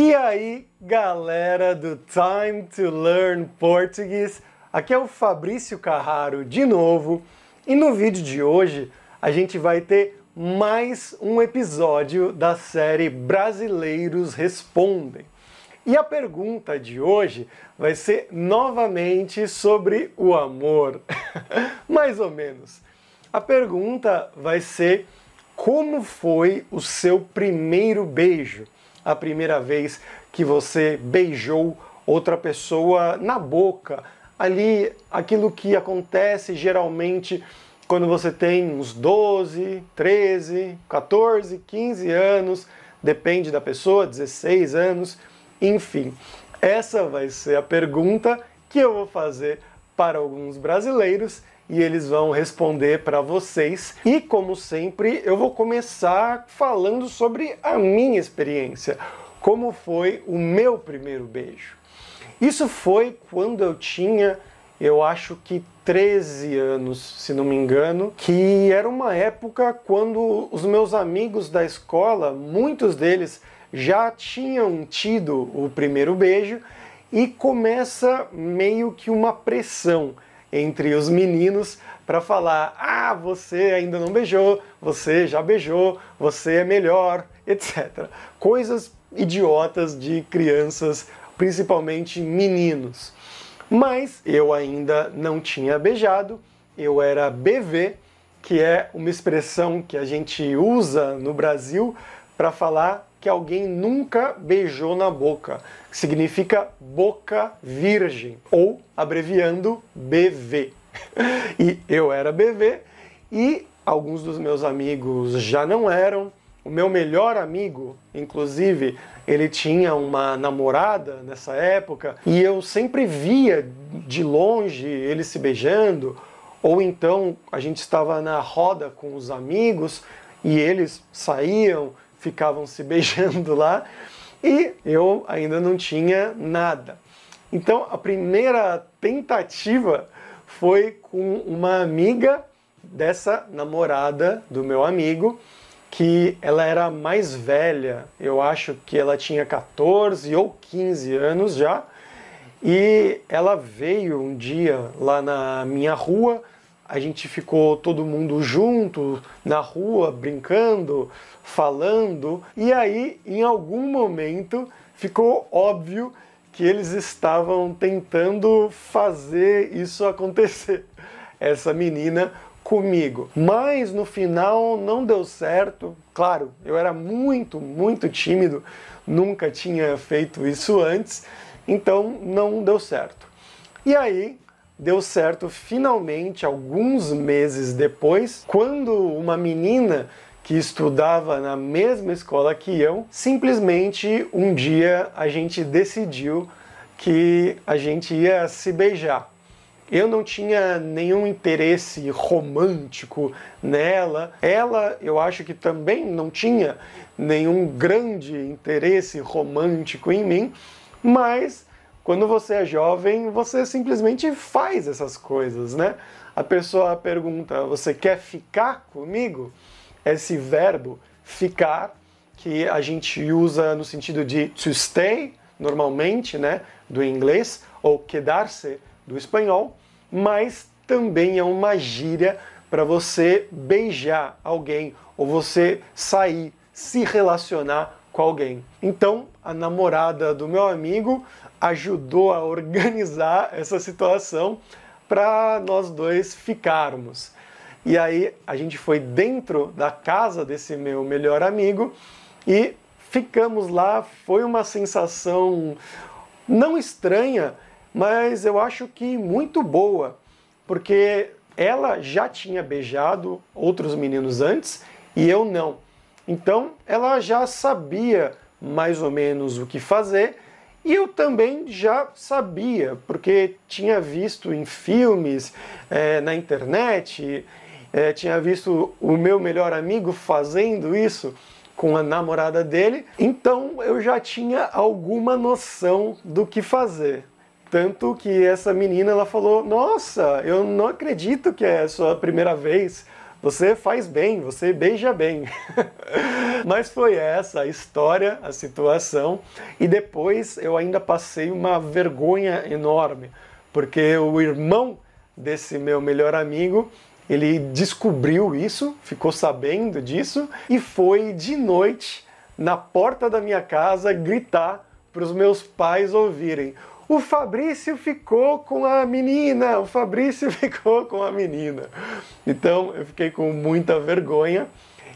E aí, galera do Time to Learn Português, aqui é o Fabrício Carraro de novo e no vídeo de hoje a gente vai ter mais um episódio da série Brasileiros Respondem. E a pergunta de hoje vai ser novamente sobre o amor. Mais ou menos. A pergunta vai ser como foi o seu primeiro beijo? A primeira vez que você beijou outra pessoa na boca. Ali, aquilo que acontece geralmente quando você tem uns 12, 13, 14, 15 anos, depende da pessoa, 16 anos enfim, essa vai ser a pergunta que eu vou fazer para alguns brasileiros e eles vão responder para vocês. E como sempre, eu vou começar falando sobre a minha experiência, como foi o meu primeiro beijo. Isso foi quando eu tinha, eu acho que 13 anos, se não me engano, que era uma época quando os meus amigos da escola, muitos deles já tinham tido o primeiro beijo e começa meio que uma pressão entre os meninos para falar: ah, você ainda não beijou, você já beijou, você é melhor, etc. Coisas idiotas de crianças, principalmente meninos. Mas eu ainda não tinha beijado, eu era BV, que é uma expressão que a gente usa no Brasil para falar que alguém nunca beijou na boca, que significa boca virgem, ou abreviando BV. e eu era BV e alguns dos meus amigos já não eram. O meu melhor amigo, inclusive, ele tinha uma namorada nessa época e eu sempre via de longe eles se beijando, ou então a gente estava na roda com os amigos e eles saíam ficavam se beijando lá e eu ainda não tinha nada. Então a primeira tentativa foi com uma amiga dessa namorada do meu amigo, que ela era mais velha, eu acho que ela tinha 14 ou 15 anos já, e ela veio um dia lá na minha rua a gente ficou todo mundo junto na rua, brincando, falando, e aí, em algum momento, ficou óbvio que eles estavam tentando fazer isso acontecer. Essa menina comigo. Mas no final não deu certo. Claro, eu era muito, muito tímido, nunca tinha feito isso antes, então não deu certo. E aí deu certo finalmente alguns meses depois, quando uma menina que estudava na mesma escola que eu, simplesmente um dia a gente decidiu que a gente ia se beijar. Eu não tinha nenhum interesse romântico nela. Ela, eu acho que também não tinha nenhum grande interesse romântico em mim, mas quando você é jovem, você simplesmente faz essas coisas, né? A pessoa pergunta: Você quer ficar comigo? Esse verbo ficar, que a gente usa no sentido de to stay, normalmente, né? Do inglês, ou quedar-se do espanhol, mas também é uma gíria para você beijar alguém ou você sair, se relacionar com alguém. Então, a namorada do meu amigo ajudou a organizar essa situação para nós dois ficarmos. E aí a gente foi dentro da casa desse meu melhor amigo e ficamos lá. Foi uma sensação não estranha, mas eu acho que muito boa, porque ela já tinha beijado outros meninos antes e eu não. Então ela já sabia mais ou menos o que fazer e eu também já sabia, porque tinha visto em filmes, é, na internet, é, tinha visto o meu melhor amigo fazendo isso com a namorada dele, então eu já tinha alguma noção do que fazer. Tanto que essa menina ela falou: Nossa, eu não acredito que é a sua primeira vez. Você faz bem, você beija bem. Mas foi essa a história, a situação. E depois eu ainda passei uma vergonha enorme, porque o irmão desse meu melhor amigo ele descobriu isso, ficou sabendo disso e foi de noite na porta da minha casa gritar para os meus pais ouvirem. O Fabrício ficou com a menina, o Fabrício ficou com a menina. Então eu fiquei com muita vergonha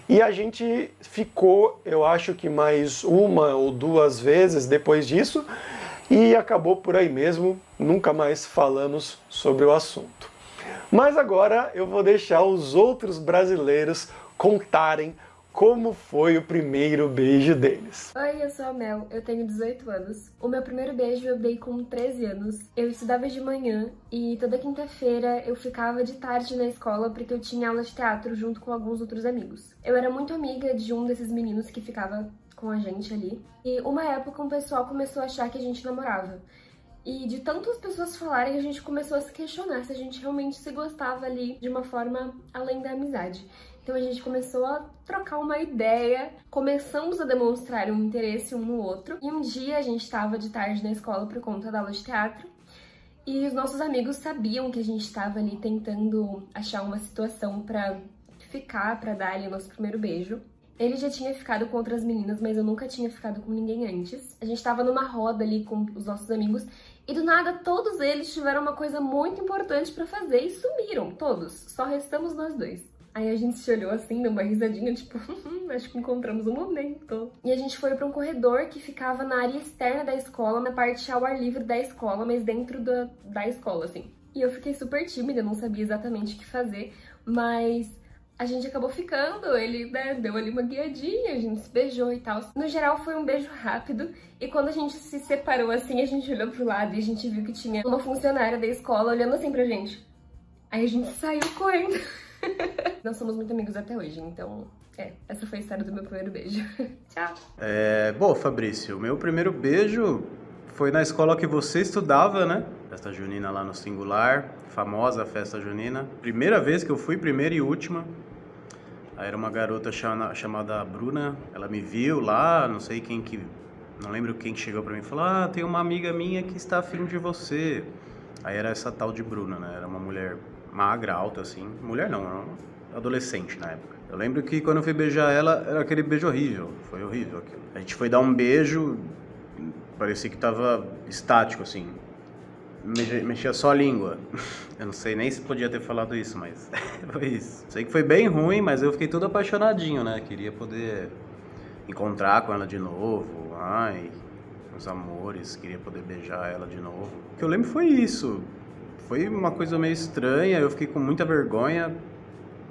e a gente ficou, eu acho que mais uma ou duas vezes depois disso e acabou por aí mesmo, nunca mais falamos sobre o assunto. Mas agora eu vou deixar os outros brasileiros contarem como foi o primeiro beijo deles. Oi, eu sou a Mel, eu tenho 18 anos. O meu primeiro beijo eu dei com 13 anos. Eu estudava de manhã e toda quinta-feira eu ficava de tarde na escola porque eu tinha aula de teatro junto com alguns outros amigos. Eu era muito amiga de um desses meninos que ficava com a gente ali. E uma época um pessoal começou a achar que a gente namorava. E de tantas pessoas falarem, a gente começou a se questionar se a gente realmente se gostava ali de uma forma além da amizade. Então a gente começou a trocar uma ideia, começamos a demonstrar um interesse um no outro. E um dia a gente estava de tarde na escola por conta da aula de teatro. E os nossos amigos sabiam que a gente estava ali tentando achar uma situação para ficar, para dar ali o nosso primeiro beijo. Ele já tinha ficado com outras meninas, mas eu nunca tinha ficado com ninguém antes. A gente tava numa roda ali com os nossos amigos e do nada todos eles tiveram uma coisa muito importante para fazer e sumiram, todos. Só restamos nós dois. Aí a gente se olhou assim, deu uma risadinha, tipo, acho que encontramos um momento. E a gente foi para um corredor que ficava na área externa da escola, na parte ao ar livre da escola, mas dentro da, da escola, assim. E eu fiquei super tímida, não sabia exatamente o que fazer, mas a gente acabou ficando, ele né, deu ali uma guiadinha, a gente se beijou e tal. No geral foi um beijo rápido e quando a gente se separou assim, a gente olhou pro lado e a gente viu que tinha uma funcionária da escola olhando assim pra gente. Aí a gente saiu correndo. Nós somos muito amigos até hoje, então é, essa foi a história do meu primeiro beijo. Tchau. É, bom, Fabrício, o meu primeiro beijo foi na escola que você estudava, né? Festa junina lá no Singular, famosa festa junina. Primeira vez que eu fui, primeira e última. Aí era uma garota chama, chamada Bruna, ela me viu lá, não sei quem que. Não lembro quem que chegou pra mim e falou: Ah, tem uma amiga minha que está afim de você. Aí era essa tal de Bruna, né? Era uma mulher magra, alta, assim. Mulher não, era uma adolescente na época. Eu lembro que quando eu fui beijar ela, era aquele beijo horrível. Foi horrível aquilo. A gente foi dar um beijo, parecia que tava estático, assim mexia só a língua. Eu não sei nem se podia ter falado isso, mas foi isso. Sei que foi bem ruim, mas eu fiquei todo apaixonadinho, né? Queria poder encontrar com ela de novo. Ai, os amores, queria poder beijar ela de novo. O que eu lembro foi isso. Foi uma coisa meio estranha, eu fiquei com muita vergonha.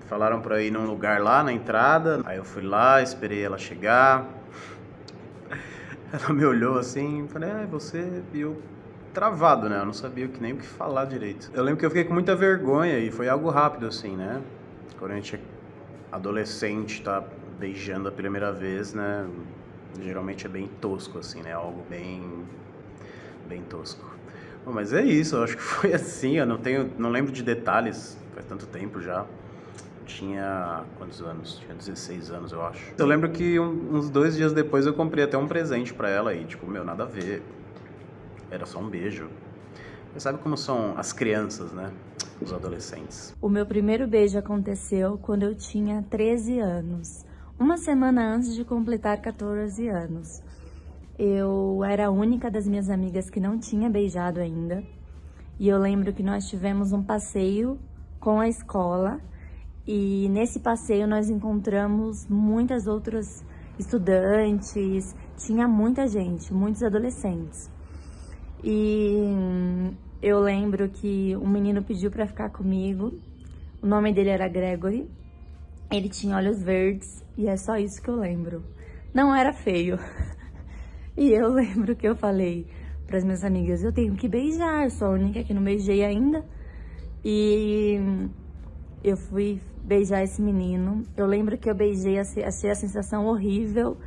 Falaram pra ir num lugar lá na entrada. Aí eu fui lá, esperei ela chegar. Ela me olhou assim, falei, ah, você? E eu travado, né? Eu não sabia nem o que falar direito. Eu lembro que eu fiquei com muita vergonha e foi algo rápido, assim, né? Quando a gente é adolescente, tá beijando a primeira vez, né? Geralmente é bem tosco, assim, né? Algo bem. bem tosco. Bom, mas é isso, eu acho que foi assim, eu não tenho. não lembro de detalhes, faz tanto tempo já. Tinha. quantos anos? Tinha 16 anos, eu acho. Eu lembro que um, uns dois dias depois eu comprei até um presente para ela e, tipo, meu, nada a ver era só um beijo. Você sabe como são as crianças, né? Os adolescentes. O meu primeiro beijo aconteceu quando eu tinha 13 anos, uma semana antes de completar 14 anos. Eu era a única das minhas amigas que não tinha beijado ainda. E eu lembro que nós tivemos um passeio com a escola e nesse passeio nós encontramos muitas outras estudantes, tinha muita gente, muitos adolescentes. E eu lembro que um menino pediu para ficar comigo. O nome dele era Gregory. Ele tinha olhos verdes e é só isso que eu lembro. Não era feio. E eu lembro que eu falei para as minhas amigas, eu tenho que beijar, sou a única que não beijei ainda. E eu fui beijar esse menino. Eu lembro que eu beijei, achei a sensação horrível.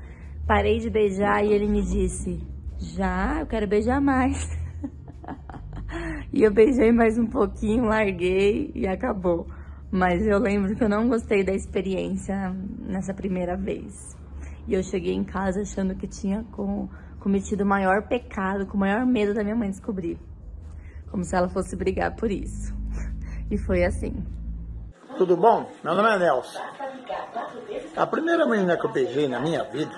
Parei de beijar e ele me disse: já, eu quero beijar mais. e eu beijei mais um pouquinho, larguei e acabou. Mas eu lembro que eu não gostei da experiência nessa primeira vez. E eu cheguei em casa achando que tinha com, cometido o maior pecado, com o maior medo da minha mãe descobrir. Como se ela fosse brigar por isso. E foi assim. Tudo bom? Meu nome é Nelson. A primeira menina que eu beijei na minha vida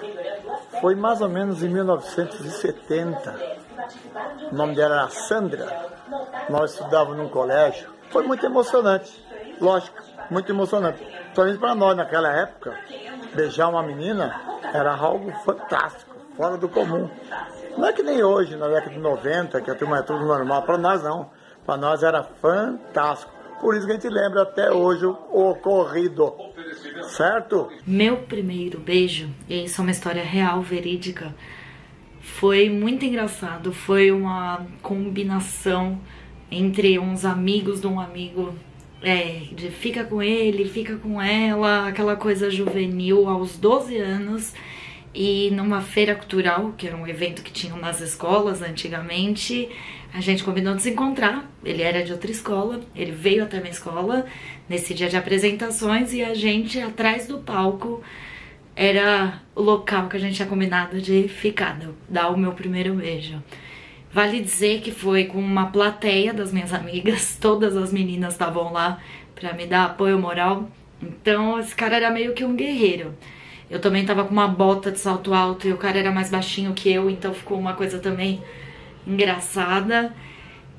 foi mais ou menos em 1970. O nome dela era Sandra. Nós estudávamos num colégio. Foi muito emocionante, lógico, muito emocionante. Principalmente para nós naquela época, beijar uma menina era algo fantástico, fora do comum. Não é que nem hoje, na década de 90, que a turma é tudo normal. Para nós não. Para nós era fantástico. Por isso que a gente lembra até hoje o ocorrido. Certo? Meu primeiro beijo, e isso é uma história real, verídica, foi muito engraçado. Foi uma combinação entre uns amigos de um amigo. É, de fica com ele, fica com ela, aquela coisa juvenil aos 12 anos e numa feira cultural, que era um evento que tinham nas escolas antigamente, a gente combinou de se encontrar. Ele era de outra escola, ele veio até minha escola nesse dia de apresentações e a gente atrás do palco era o local que a gente tinha combinado de ficar, dar o meu primeiro beijo. Vale dizer que foi com uma plateia das minhas amigas, todas as meninas estavam lá para me dar apoio moral. Então esse cara era meio que um guerreiro. Eu também tava com uma bota de salto alto e o cara era mais baixinho que eu, então ficou uma coisa também engraçada.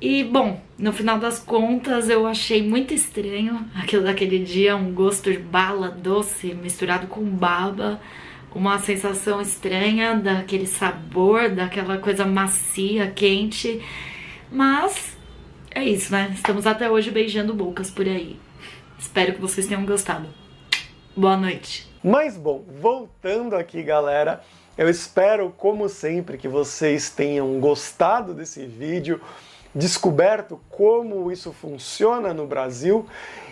E, bom, no final das contas eu achei muito estranho aquilo daquele dia, um gosto de bala doce misturado com baba, uma sensação estranha daquele sabor, daquela coisa macia, quente. Mas é isso, né? Estamos até hoje beijando bocas por aí. Espero que vocês tenham gostado. Boa noite. Mas bom, voltando aqui, galera, eu espero, como sempre, que vocês tenham gostado desse vídeo, descoberto como isso funciona no Brasil.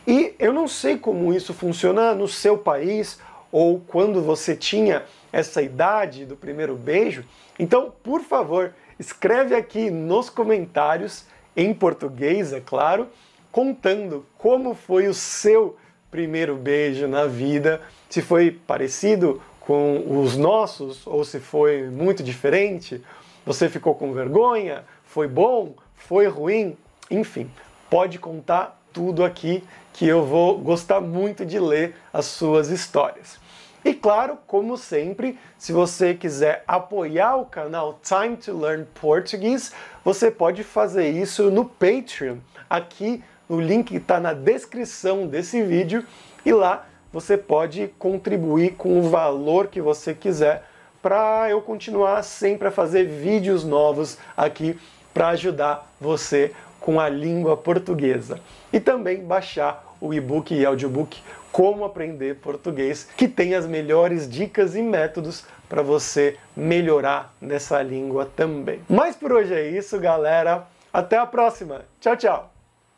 E eu não sei como isso funciona no seu país ou quando você tinha essa idade do primeiro beijo. Então, por favor, escreve aqui nos comentários, em português, é claro, contando como foi o seu primeiro beijo na vida, se foi parecido com os nossos ou se foi muito diferente, você ficou com vergonha, foi bom, foi ruim, enfim, pode contar tudo aqui que eu vou gostar muito de ler as suas histórias. E claro, como sempre, se você quiser apoiar o canal Time to Learn Portuguese, você pode fazer isso no Patreon. Aqui o link está na descrição desse vídeo e lá você pode contribuir com o valor que você quiser para eu continuar sempre a fazer vídeos novos aqui para ajudar você com a língua portuguesa. E também baixar o e-book e audiobook Como Aprender Português, que tem as melhores dicas e métodos para você melhorar nessa língua também. Mas por hoje é isso, galera. Até a próxima. Tchau, tchau.